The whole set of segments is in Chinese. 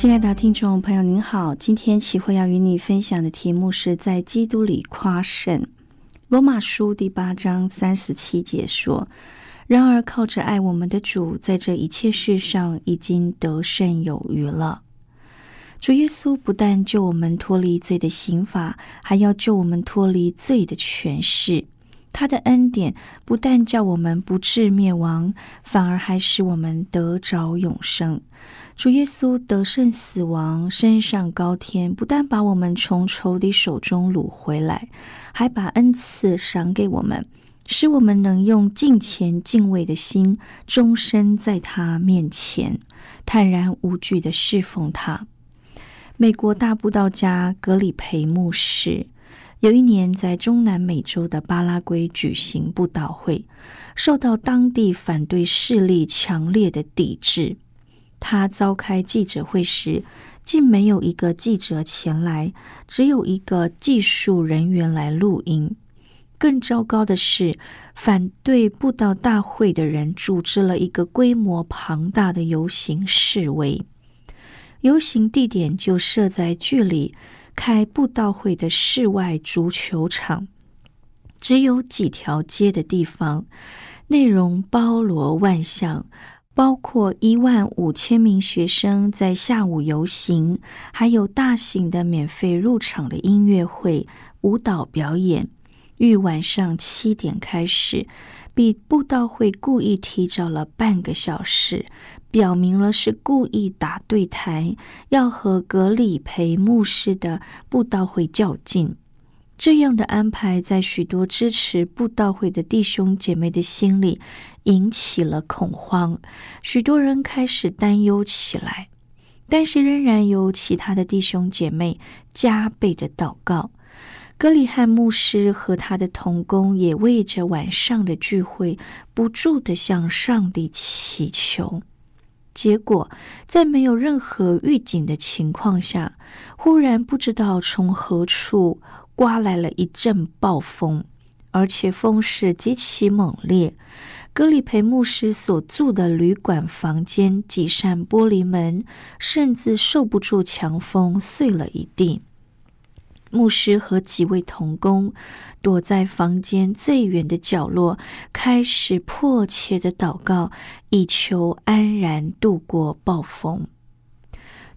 亲爱的听众朋友，您好。今天启慧要与你分享的题目是在基督里夸胜。罗马书第八章三十七节说：“然而靠着爱我们的主，在这一切事上已经得胜有余了。”主耶稣不但救我们脱离罪的刑罚，还要救我们脱离罪的权势。他的恩典不但叫我们不致灭亡，反而还使我们得着永生。主耶稣得胜死亡，升上高天，不但把我们从仇敌手中掳回来，还把恩赐赏给我们，使我们能用敬虔敬畏的心，终身在他面前坦然无惧的侍奉他。美国大布道家格里培牧师有一年在中南美洲的巴拉圭举行布道会，受到当地反对势力强烈的抵制。他召开记者会时，竟没有一个记者前来，只有一个技术人员来录音。更糟糕的是，反对布道大会的人组织了一个规模庞大的游行示威。游行地点就设在距离开布道会的室外足球场，只有几条街的地方，内容包罗万象。包括一万五千名学生在下午游行，还有大型的免费入场的音乐会、舞蹈表演，于晚上七点开始，比布道会故意提早了半个小时，表明了是故意打对台，要和格里培牧师的布道会较劲。这样的安排，在许多支持布道会的弟兄姐妹的心里引起了恐慌，许多人开始担忧起来。但是，仍然有其他的弟兄姐妹加倍的祷告。格里汉牧师和他的同工也为着晚上的聚会不住的向上帝祈求。结果，在没有任何预警的情况下，忽然不知道从何处。刮来了一阵暴风，而且风势极其猛烈。格里培牧师所住的旅馆房间几扇玻璃门甚至受不住强风，碎了一地。牧师和几位童工躲在房间最远的角落，开始迫切的祷告，以求安然度过暴风。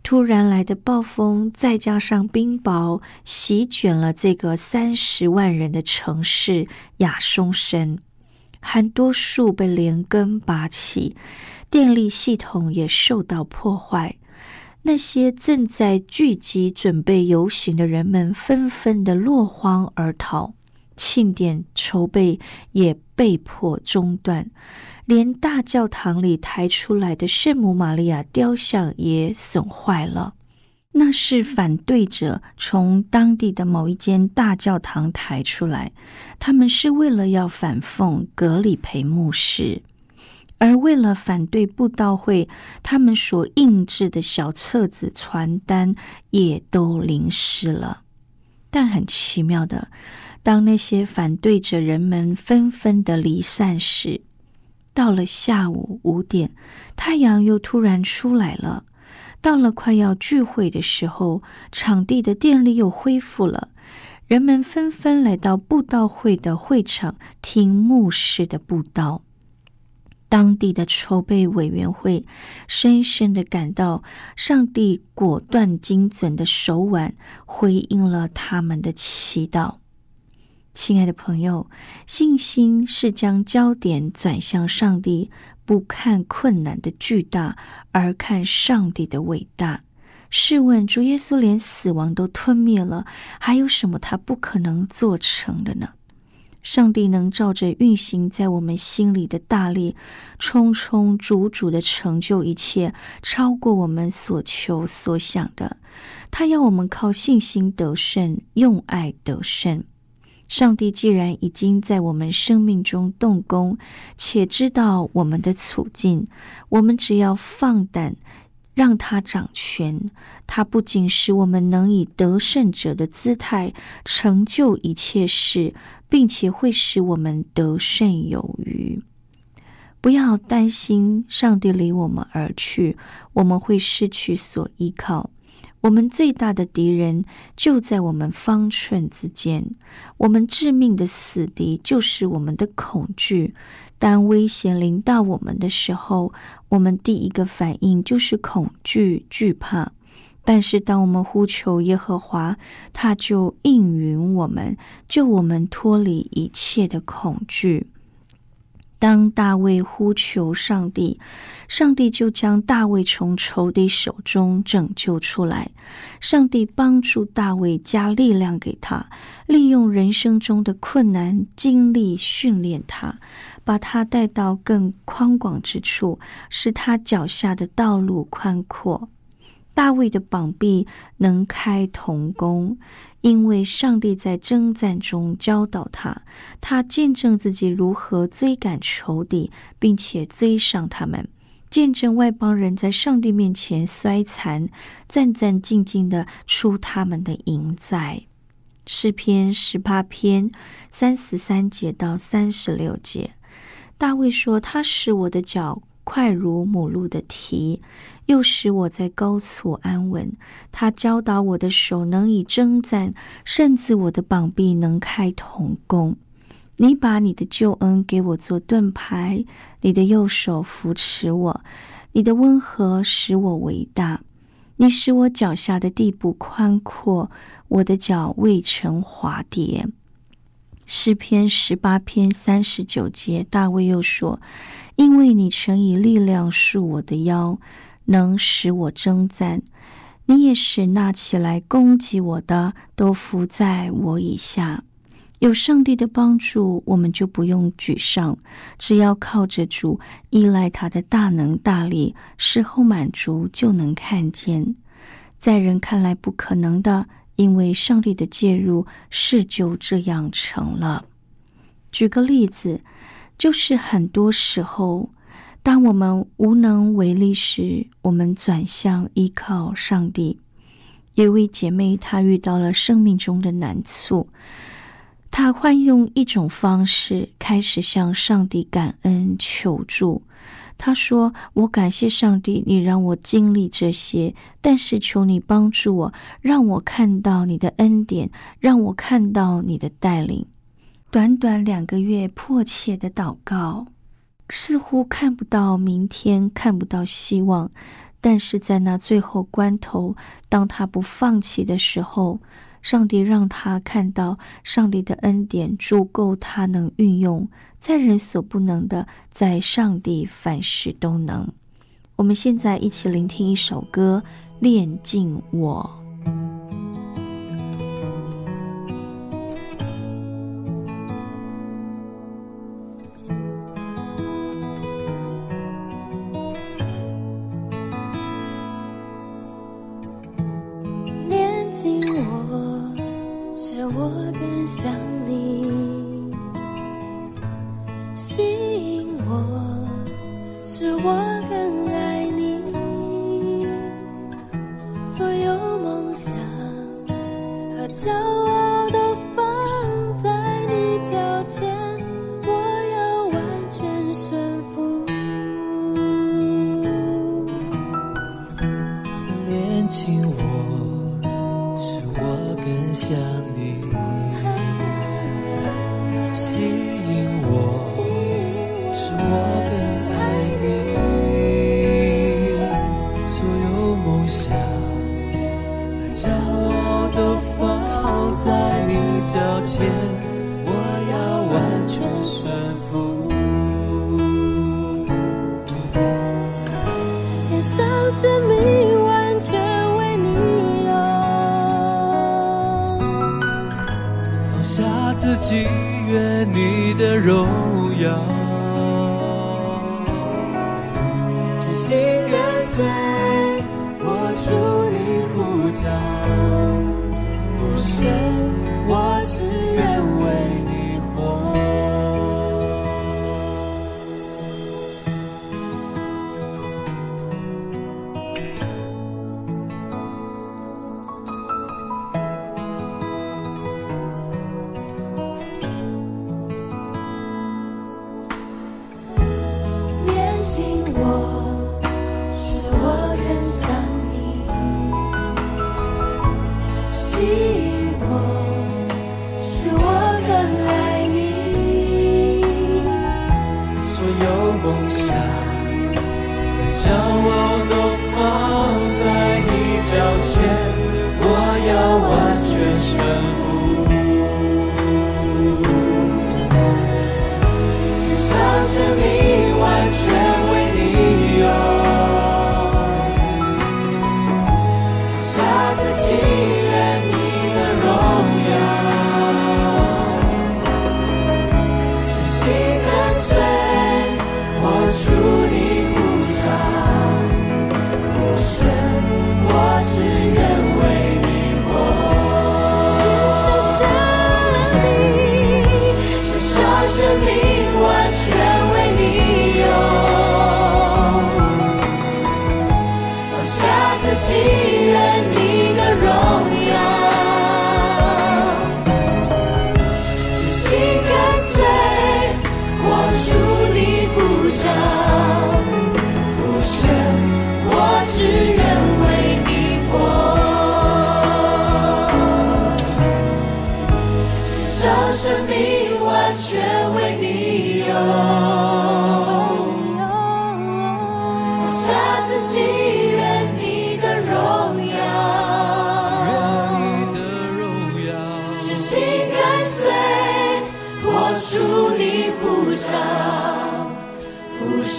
突然来的暴风，再加上冰雹，席卷了这个三十万人的城市亚松森。很多树被连根拔起，电力系统也受到破坏。那些正在聚集准备游行的人们，纷纷的落荒而逃。庆典筹备也被迫中断。连大教堂里抬出来的圣母玛利亚雕像也损坏了。那是反对者从当地的某一间大教堂抬出来，他们是为了要反奉格里培牧师，而为了反对布道会，他们所印制的小册子、传单也都淋湿了。但很奇妙的，当那些反对者人们纷纷的离散时，到了下午五点，太阳又突然出来了。到了快要聚会的时候，场地的电力又恢复了。人们纷纷来到布道会的会场听牧师的布道。当地的筹备委员会深深的感到上帝果断精准的手腕回应了他们的祈祷。亲爱的朋友，信心是将焦点转向上帝，不看困难的巨大，而看上帝的伟大。试问，主耶稣连死亡都吞灭了，还有什么他不可能做成的呢？上帝能照着运行在我们心里的大力，充充足足的成就一切，超过我们所求所想的。他要我们靠信心得胜，用爱得胜。上帝既然已经在我们生命中动工，且知道我们的处境，我们只要放胆。让他掌权，他不仅使我们能以得胜者的姿态成就一切事，并且会使我们得胜有余。不要担心上帝离我们而去，我们会失去所依靠。我们最大的敌人就在我们方寸之间，我们致命的死敌就是我们的恐惧。当危险临到我们的时候，我们第一个反应就是恐惧、惧怕。但是，当我们呼求耶和华，他就应允我们，救我们脱离一切的恐惧。当大卫呼求上帝，上帝就将大卫从仇敌手中拯救出来。上帝帮助大卫，加力量给他，利用人生中的困难经历训练他，把他带到更宽广之处，使他脚下的道路宽阔。大卫的膀臂能开铜弓。因为上帝在征战中教导他，他见证自己如何追赶仇敌，并且追上他们；见证外邦人在上帝面前衰残，战战兢兢的出他们的营寨。诗篇十八篇三十三节到三十六节，大卫说：“他使我的脚。”快如母鹿的蹄，又使我在高处安稳。他教导我的手能以征战，甚至我的膀臂能开铜弓。你把你的救恩给我做盾牌，你的右手扶持我，你的温和使我伟大。你使我脚下的地步宽阔，我的脚未曾滑跌。诗篇十八篇三十九节，大卫又说。因为你曾以力量束我的腰，能使我征战；你也使那起来攻击我的都伏在我以下。有上帝的帮助，我们就不用沮丧，只要靠着主，依赖他的大能大力，事后满足就能看见。在人看来不可能的，因为上帝的介入，事就这样成了。举个例子。就是很多时候，当我们无能为力时，我们转向依靠上帝。有位姐妹，她遇到了生命中的难处，她换用一种方式开始向上帝感恩求助。她说：“我感谢上帝，你让我经历这些，但是求你帮助我，让我看到你的恩典，让我看到你的带领。”短短两个月，迫切的祷告，似乎看不到明天，看不到希望。但是在那最后关头，当他不放弃的时候，上帝让他看到上帝的恩典足够他能运用，在人所不能的，在上帝凡事都能。我们现在一起聆听一首歌，《炼尽我》。亲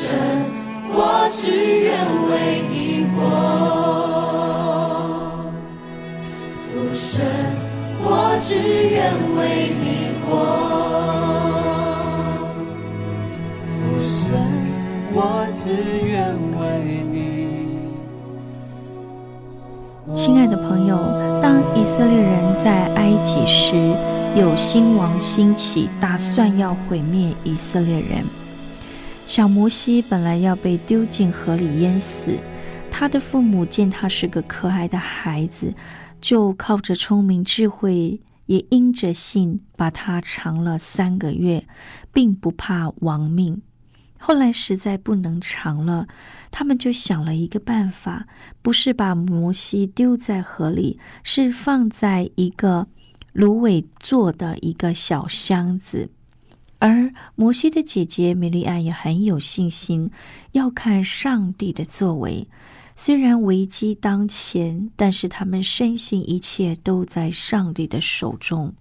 俯身，我只愿为你活，俯身。我只愿为你活，俯身，我只愿为你。亲爱的朋友，当以色列人在埃及时，有新王兴起，打算要毁灭以色列人。小摩西本来要被丢进河里淹死，他的父母见他是个可爱的孩子，就靠着聪明智慧，也因着信，把他藏了三个月，并不怕亡命。后来实在不能藏了，他们就想了一个办法，不是把摩西丢在河里，是放在一个芦苇做的一个小箱子。而摩西的姐姐米利安也很有信心，要看上帝的作为。虽然危机当前，但是他们深信一切都在上帝的手中。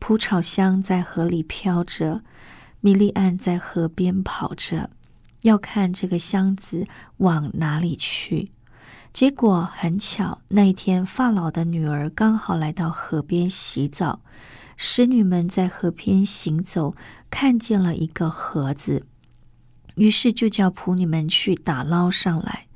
蒲草香在河里飘着，米利安在河边跑着，要看这个箱子往哪里去。结果很巧，那一天法老的女儿刚好来到河边洗澡，使女们在河边行走，看见了一个盒子，于是就叫仆女们去打捞上来。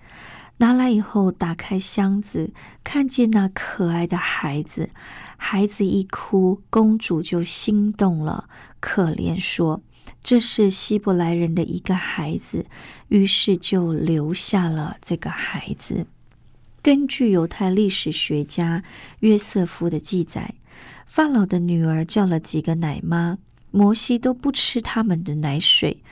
拿来以后，打开箱子，看见那可爱的孩子。孩子一哭，公主就心动了，可怜说：“这是希伯来人的一个孩子。”于是就留下了这个孩子。根据犹太历史学家约瑟夫的记载，法老的女儿叫了几个奶妈，摩西都不吃他们的奶水。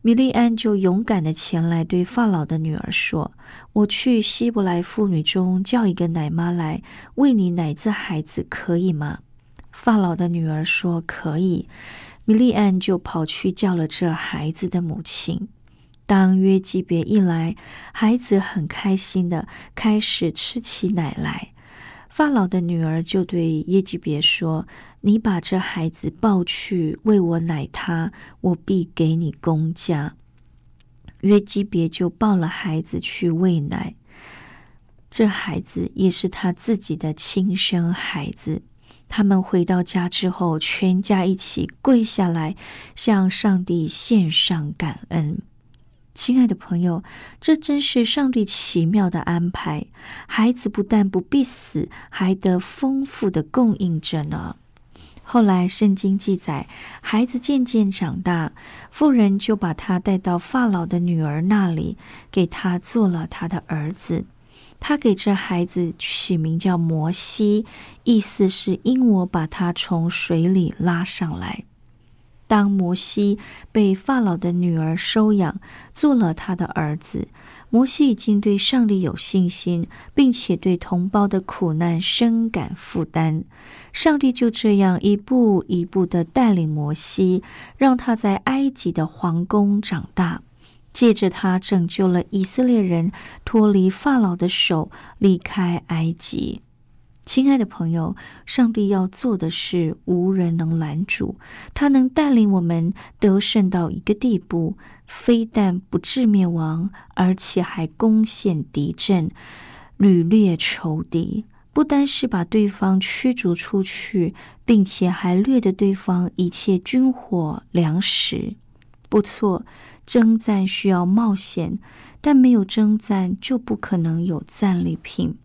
米利安就勇敢的前来对法老的女儿说：“我去希伯来妇女中叫一个奶妈来喂你奶这孩子，可以吗？”法老的女儿说：“可以。”米利安就跑去叫了这孩子的母亲。当约基别一来，孩子很开心的开始吃起奶来。法老的女儿就对耶基别说：“你把这孩子抱去喂我奶他，我必给你公家。”约基别就抱了孩子去喂奶。这孩子也是他自己的亲生孩子。他们回到家之后，全家一起跪下来，向上帝献上感恩。亲爱的朋友，这真是上帝奇妙的安排。孩子不但不必死，还得丰富的供应着呢。后来圣经记载，孩子渐渐长大，妇人就把他带到法老的女儿那里，给他做了他的儿子。他给这孩子取名叫摩西，意思是因我把他从水里拉上来。当摩西被法老的女儿收养，做了他的儿子，摩西已经对上帝有信心，并且对同胞的苦难深感负担。上帝就这样一步一步的带领摩西，让他在埃及的皇宫长大，借着他拯救了以色列人脱离法老的手，离开埃及。亲爱的朋友，上帝要做的事无人能拦阻，他能带领我们得胜到一个地步，非但不致灭亡，而且还攻陷敌阵，屡掠仇敌。不单是把对方驱逐出去，并且还掠得对方一切军火粮食。不错，征战需要冒险，但没有征战就不可能有战利品。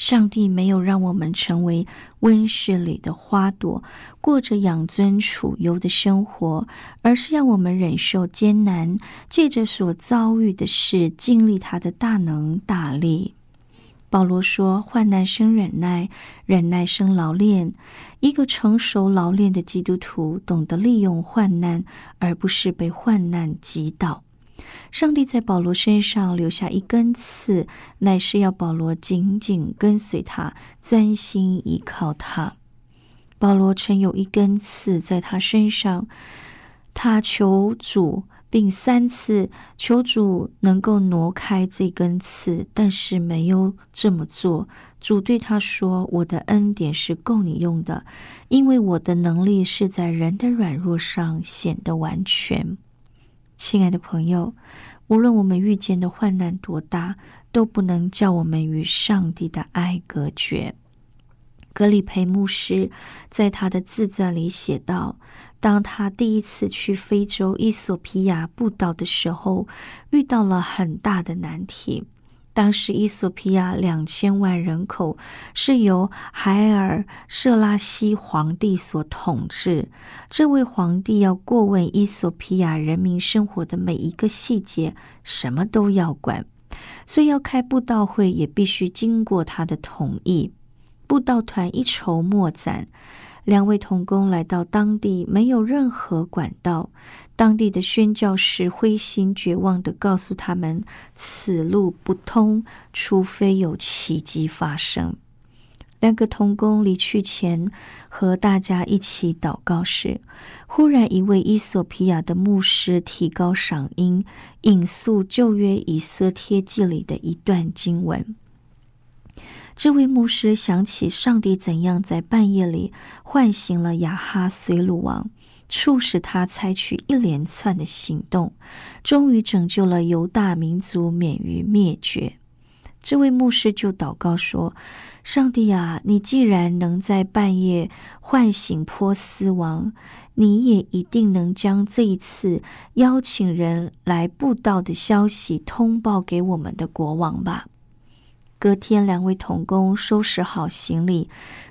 上帝没有让我们成为温室里的花朵，过着养尊处优的生活，而是要我们忍受艰难，借着所遭遇的事，经历他的大能大力。保罗说：“患难生忍耐，忍耐生劳练。一个成熟劳练的基督徒，懂得利用患难，而不是被患难击倒。”上帝在保罗身上留下一根刺，乃是要保罗紧紧跟随他，专心依靠他。保罗曾有一根刺在他身上，他求主，并三次求主能够挪开这根刺，但是没有这么做。主对他说：“我的恩典是够你用的，因为我的能力是在人的软弱上显得完全。”亲爱的朋友，无论我们遇见的患难多大，都不能叫我们与上帝的爱隔绝。格里培牧师在他的自传里写道：“当他第一次去非洲伊索皮亚布岛的时候，遇到了很大的难题。”当时，伊索比亚两千万人口是由海尔舍拉西皇帝所统治。这位皇帝要过问伊索比亚人民生活的每一个细节，什么都要管，所以要开布道会也必须经过他的同意。布道团一筹莫展。两位童工来到当地，没有任何管道。当地的宣教士灰心绝望地告诉他们：“此路不通，除非有奇迹发生。”两个童工离去前，和大家一起祷告时，忽然一位伊索皮亚的牧师提高嗓音，引述旧约以色帖记里的一段经文。这位牧师想起上帝怎样在半夜里唤醒了亚哈随鲁王，促使他采取一连串的行动，终于拯救了犹大民族免于灭绝。这位牧师就祷告说：“上帝啊，你既然能在半夜唤醒波斯王，你也一定能将这一次邀请人来布道的消息通报给我们的国王吧。”隔天，两位童工收拾好行李，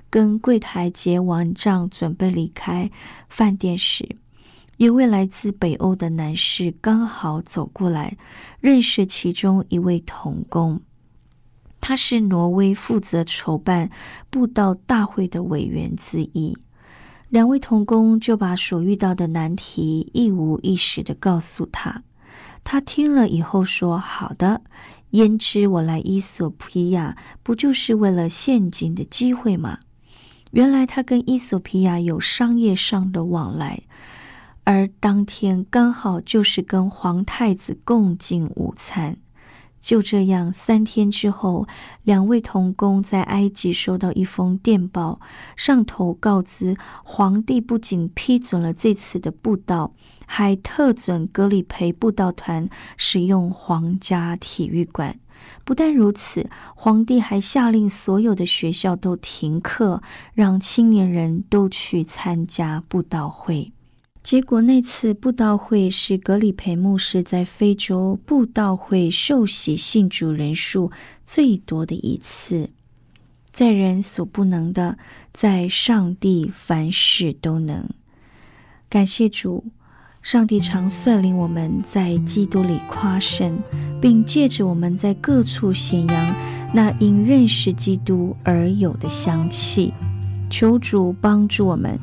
跟柜台结完账，准备离开饭店时，一位来自北欧的男士刚好走过来，认识其中一位童工。他是挪威负责筹办布道大会的委员之一。两位童工就把所遇到的难题一五一十的告诉他。他听了以后说：“好的。”焉知我来伊索皮亚不就是为了陷阱的机会吗？原来他跟伊索皮亚有商业上的往来，而当天刚好就是跟皇太子共进午餐。就这样，三天之后，两位童工在埃及收到一封电报，上头告知皇帝不仅批准了这次的布道，还特准格里培布道团使用皇家体育馆。不但如此，皇帝还下令所有的学校都停课，让青年人都去参加布道会。结果那次布道会是格里培牧师在非洲布道会受洗信主人数最多的一次。在人所不能的，在上帝凡事都能。感谢主，上帝常率领我们在基督里夸胜，并借着我们在各处显扬那因认识基督而有的香气。求主帮助我们，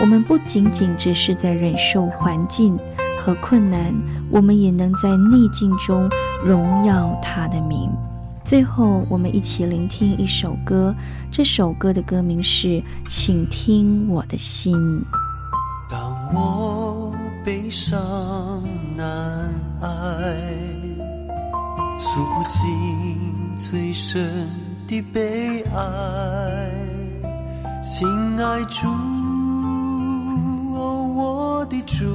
我们不仅仅只是在忍受环境和困难，我们也能在逆境中荣耀他的名。最后，我们一起聆听一首歌，这首歌的歌名是《请听我的心》。当我悲伤难挨，诉不尽最深的悲哀。亲爱主，哦我的主，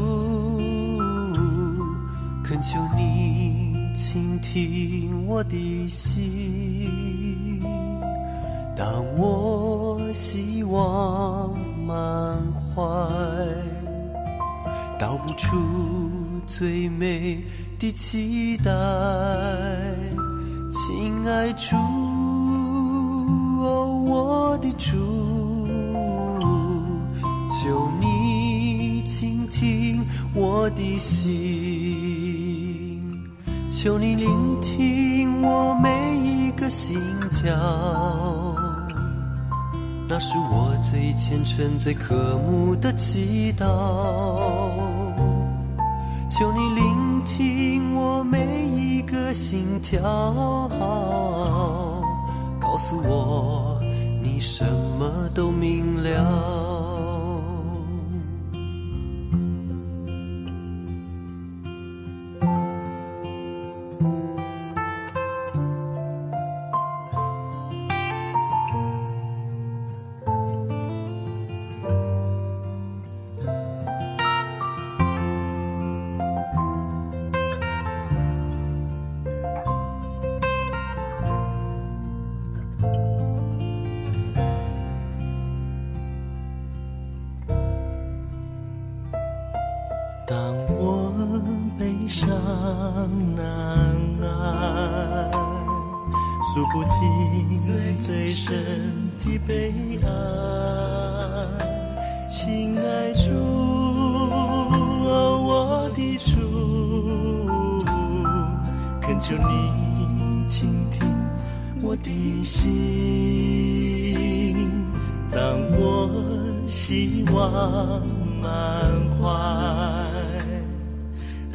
恳求你倾听我的心。当我希望满怀，道不出最美的期待。亲爱主，哦我的主。听我的心，求你聆听我每一个心跳，那是我最虔诚、最渴慕的祈祷。求你聆听我每一个心跳，告诉我你什么都明了。最最深的悲哀，亲爱主，我的主，恳求你倾听我的心。当我希望满怀，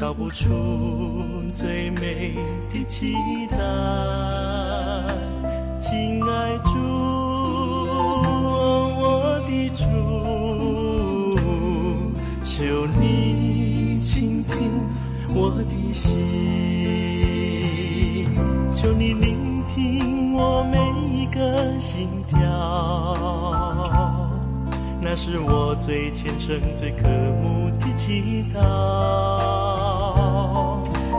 道不出最美的期待。亲爱主，我的主，求你倾听我的心，求你聆听我每一个心跳，那是我最虔诚、最渴慕的祈祷。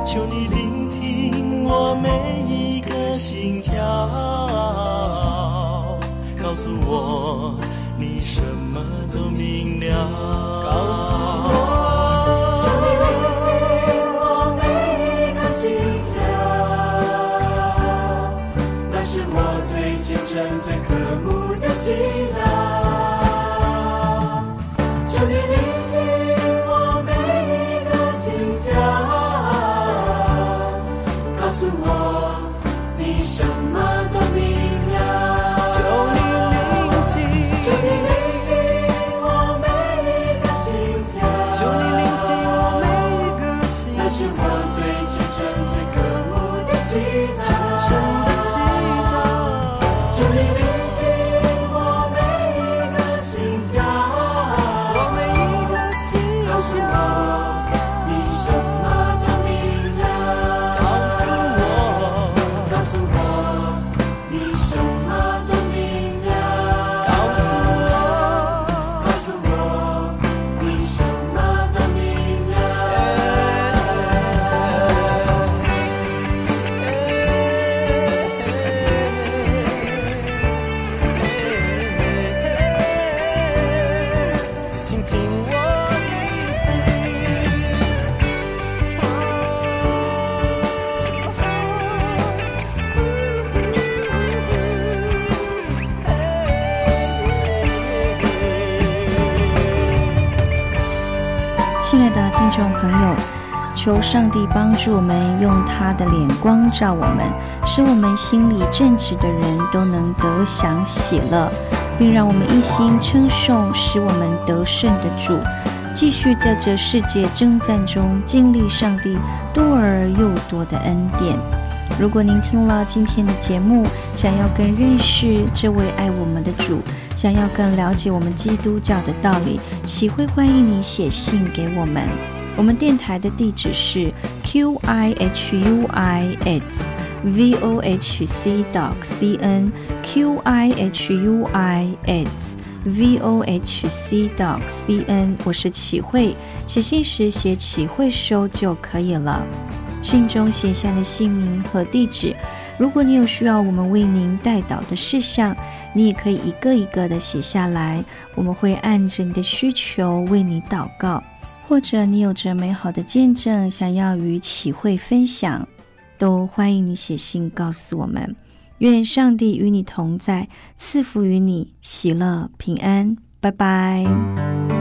求你聆听我每告诉我，你什么都明了。求上帝帮助我们，用他的脸光照我们，使我们心里正直的人都能得享喜乐，并让我们一心称颂使我们得胜的主，继续在这世界征战中经历上帝多而又多的恩典。如果您听了今天的节目，想要更认识这位爱我们的主，想要更了解我们基督教的道理，岂会欢迎你写信给我们。我们电台的地址是 q i h u i s v o h c dot c n q i h u i s v o h c dot c n。我是启慧，写信时写启慧收就可以了。信中写下的姓名和地址。如果你有需要我们为您代祷的事项，你也可以一个一个的写下来，我们会按着你的需求为你祷告。或者你有着美好的见证想要与启慧分享，都欢迎你写信告诉我们。愿上帝与你同在，赐福于你，喜乐平安。拜拜。